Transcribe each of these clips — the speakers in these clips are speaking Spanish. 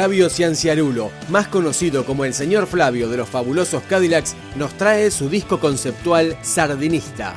Flavio Cianciarulo, más conocido como el señor Flavio de los fabulosos Cadillacs, nos trae su disco conceptual Sardinista.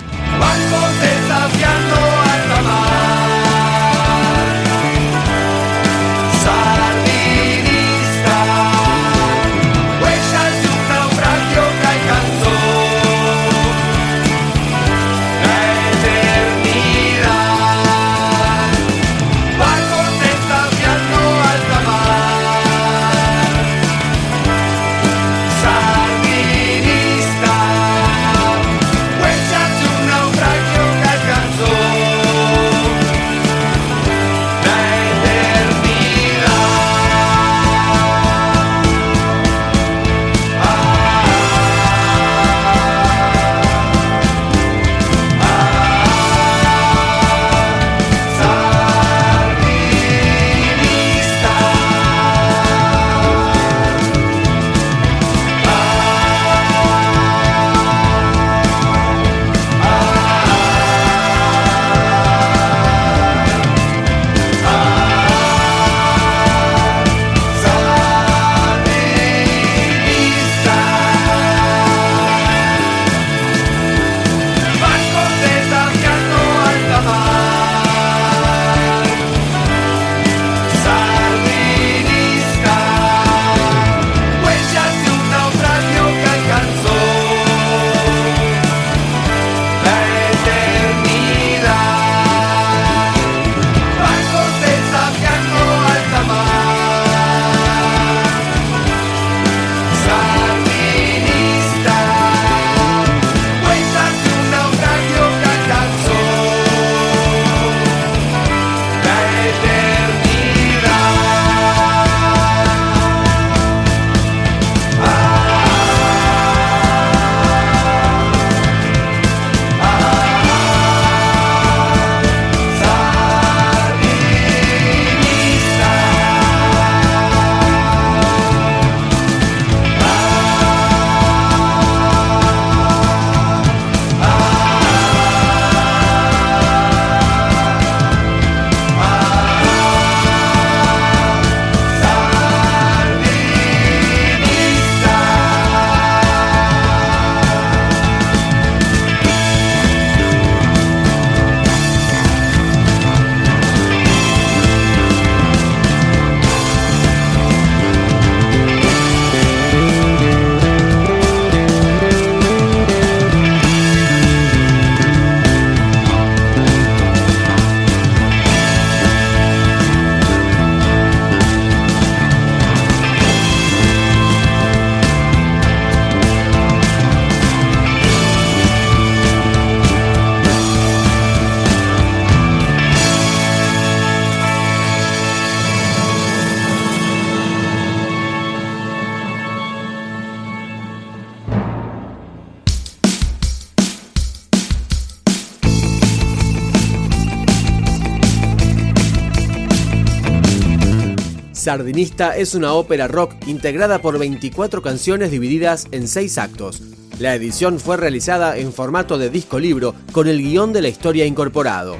Sardinista es una ópera rock integrada por 24 canciones divididas en 6 actos. La edición fue realizada en formato de disco libro con el guion de la historia incorporado.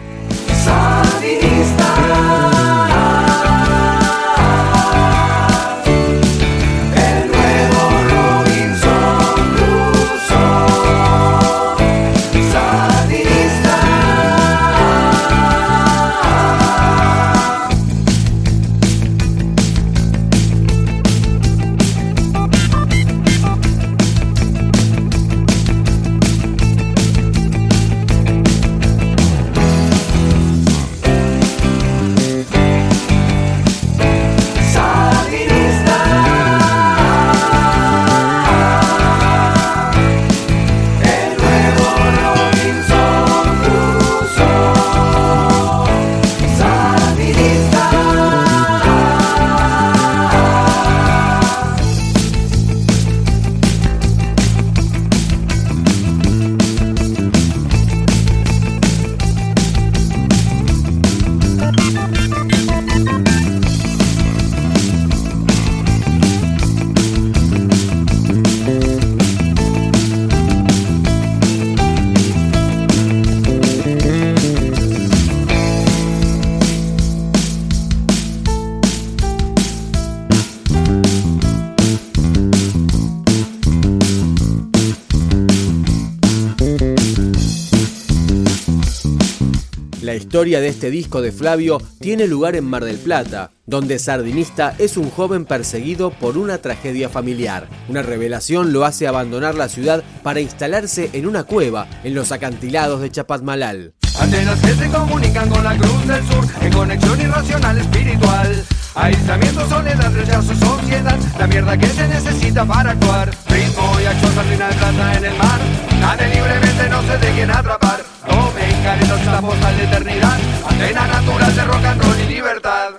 Historia de este disco de Flavio tiene lugar en Mar del Plata, donde Sardinista es un joven perseguido por una tragedia familiar. Una revelación lo hace abandonar la ciudad para instalarse en una cueva en los acantilados de Chapatmalal. Antenas que se comunican con la cruz del sur en conexión irracional espiritual. Aislamiento, soledad, rechazo, sociedad, la mierda que se necesita para actuar. Ritmo y acción, sardina de plata en el mar. Nade libremente, no se dejen atrapar. Caretas, esta postal de eternidad. Antena natural de rock and roll y libertad.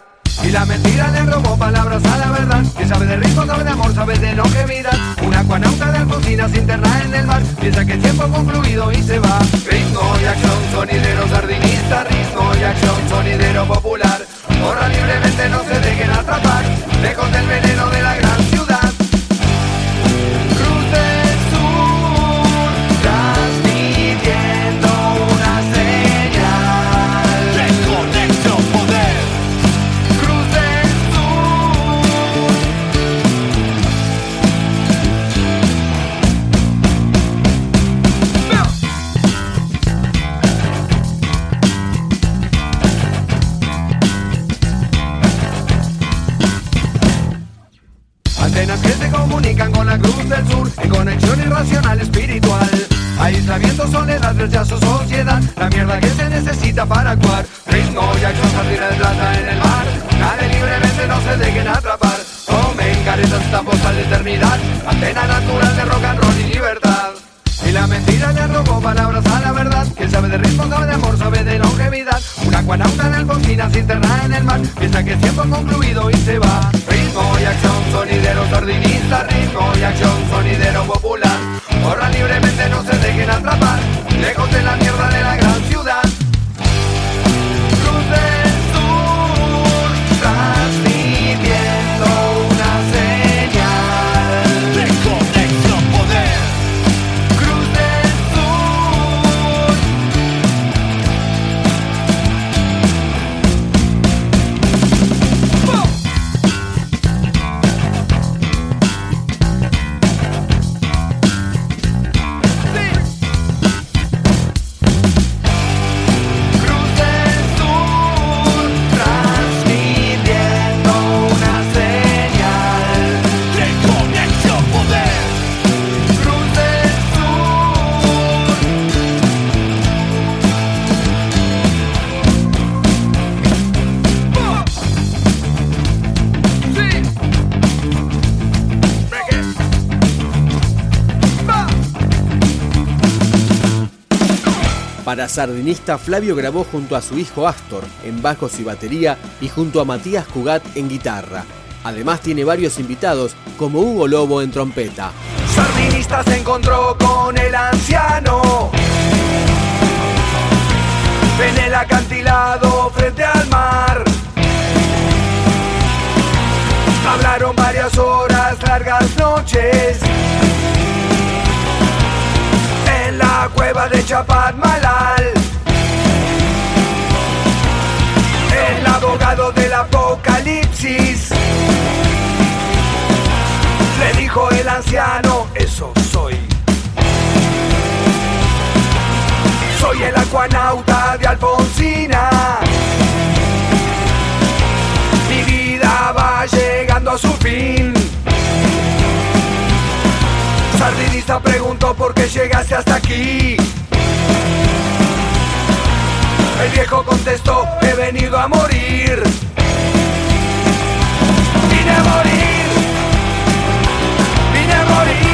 Y la mentira le robó palabras a la verdad. Que sabe de ritmo, sabe de amor, sabe de longevidad. Una acuanauta de Alfonsina se interna en el mar. Piensa que el tiempo ha concluido y se va. Ritmo y acción, sonidero sardinista. Ritmo y acción, sonidero popular. Corra libremente, no se dejen atrapar. Lejos del veneno de la sur en conexión irracional espiritual. Aislamiento, soledad, rechazo, sociedad, la mierda que se necesita para actuar. Ritmo acción, sardina de plata en el mar. Nade libremente, no se dejen atrapar. Tomen caretas, esta postal de eternidad. Antena natural de rock and roll y libertad. Y la mentira le robó palabras a la verdad. Quien sabe de ritmo, sabe de amor, sabe de longevidad. Una acuanauta de Alfonsina se interna en el mar. Piensa que el tiempo ha concluido y se va. Ritmo y acción, sonidero sardinista. Ritmo y acción, sonidero Para Sardinista, Flavio grabó junto a su hijo Astor en bajos y batería y junto a Matías Cugat en guitarra. Además tiene varios invitados como Hugo Lobo en trompeta. Sardinista se encontró con el anciano en el acantilado frente al mar. Hablaron varias horas, largas noches en la cueva de Chapatmalal. Abogado del apocalipsis le dijo el anciano, eso soy. Soy el acuanauta de Alfonsina. Mi vida va llegando a su fin. Sardinista preguntó por qué llegaste hasta aquí. El viejo contestó, he venido a morir. Vine a morir. Vine a morir.